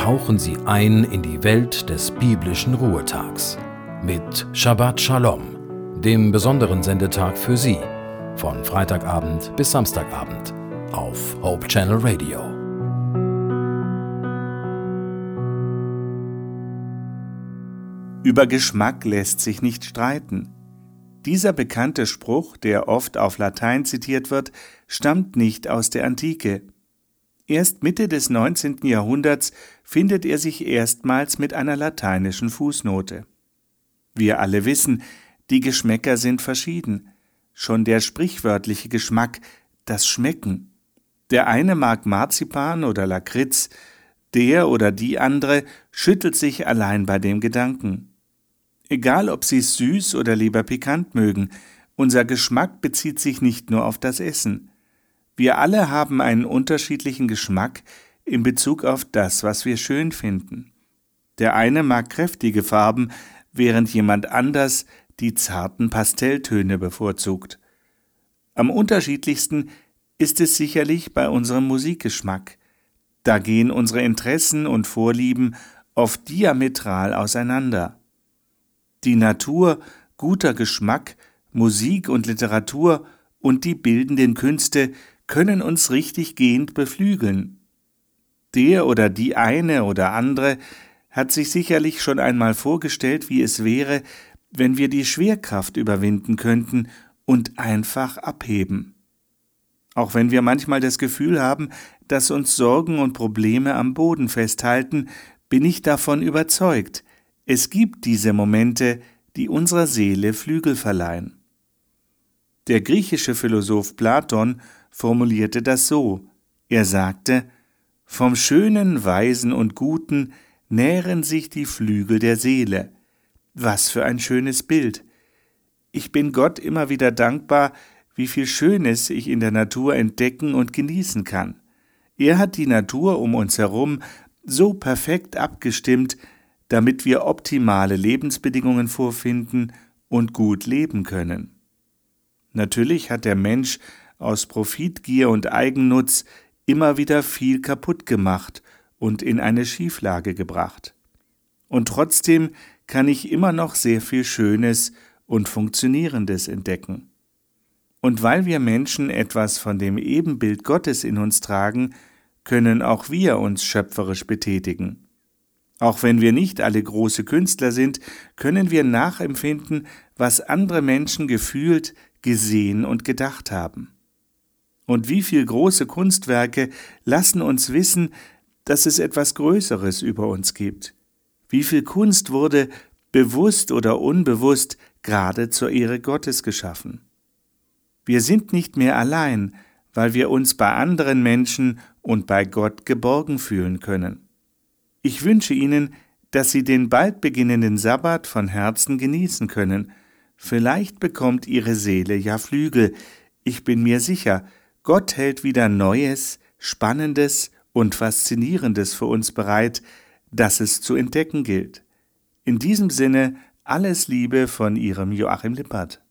tauchen Sie ein in die Welt des biblischen Ruhetags mit Shabbat Shalom, dem besonderen Sendetag für Sie, von Freitagabend bis Samstagabend auf Hope Channel Radio. Über Geschmack lässt sich nicht streiten. Dieser bekannte Spruch, der oft auf Latein zitiert wird, stammt nicht aus der Antike. Erst Mitte des 19. Jahrhunderts findet er sich erstmals mit einer lateinischen Fußnote. Wir alle wissen, die Geschmäcker sind verschieden. Schon der sprichwörtliche Geschmack, das Schmecken. Der eine mag Marzipan oder Lakritz, der oder die andere schüttelt sich allein bei dem Gedanken. Egal, ob Sie süß oder lieber pikant mögen, unser Geschmack bezieht sich nicht nur auf das Essen. Wir alle haben einen unterschiedlichen Geschmack in Bezug auf das, was wir schön finden. Der eine mag kräftige Farben, während jemand anders die zarten Pastelltöne bevorzugt. Am unterschiedlichsten ist es sicherlich bei unserem Musikgeschmack. Da gehen unsere Interessen und Vorlieben oft diametral auseinander die Natur, guter Geschmack, Musik und Literatur und die bildenden Künste können uns richtig gehend beflügeln. Der oder die eine oder andere hat sich sicherlich schon einmal vorgestellt, wie es wäre, wenn wir die Schwerkraft überwinden könnten und einfach abheben. Auch wenn wir manchmal das Gefühl haben, dass uns Sorgen und Probleme am Boden festhalten, bin ich davon überzeugt, es gibt diese Momente, die unserer Seele Flügel verleihen. Der griechische Philosoph Platon formulierte das so. Er sagte, Vom Schönen, Weisen und Guten nähren sich die Flügel der Seele. Was für ein schönes Bild. Ich bin Gott immer wieder dankbar, wie viel Schönes ich in der Natur entdecken und genießen kann. Er hat die Natur um uns herum so perfekt abgestimmt, damit wir optimale Lebensbedingungen vorfinden und gut leben können. Natürlich hat der Mensch aus Profitgier und Eigennutz immer wieder viel kaputt gemacht und in eine Schieflage gebracht. Und trotzdem kann ich immer noch sehr viel Schönes und Funktionierendes entdecken. Und weil wir Menschen etwas von dem Ebenbild Gottes in uns tragen, können auch wir uns schöpferisch betätigen. Auch wenn wir nicht alle große Künstler sind, können wir nachempfinden, was andere Menschen gefühlt, gesehen und gedacht haben. Und wie viel große Kunstwerke lassen uns wissen, dass es etwas Größeres über uns gibt. Wie viel Kunst wurde, bewusst oder unbewusst, gerade zur Ehre Gottes geschaffen. Wir sind nicht mehr allein, weil wir uns bei anderen Menschen und bei Gott geborgen fühlen können. Ich wünsche Ihnen, dass Sie den bald beginnenden Sabbat von Herzen genießen können. Vielleicht bekommt Ihre Seele ja Flügel. Ich bin mir sicher, Gott hält wieder Neues, Spannendes und Faszinierendes für uns bereit, das es zu entdecken gilt. In diesem Sinne alles Liebe von Ihrem Joachim Lippert.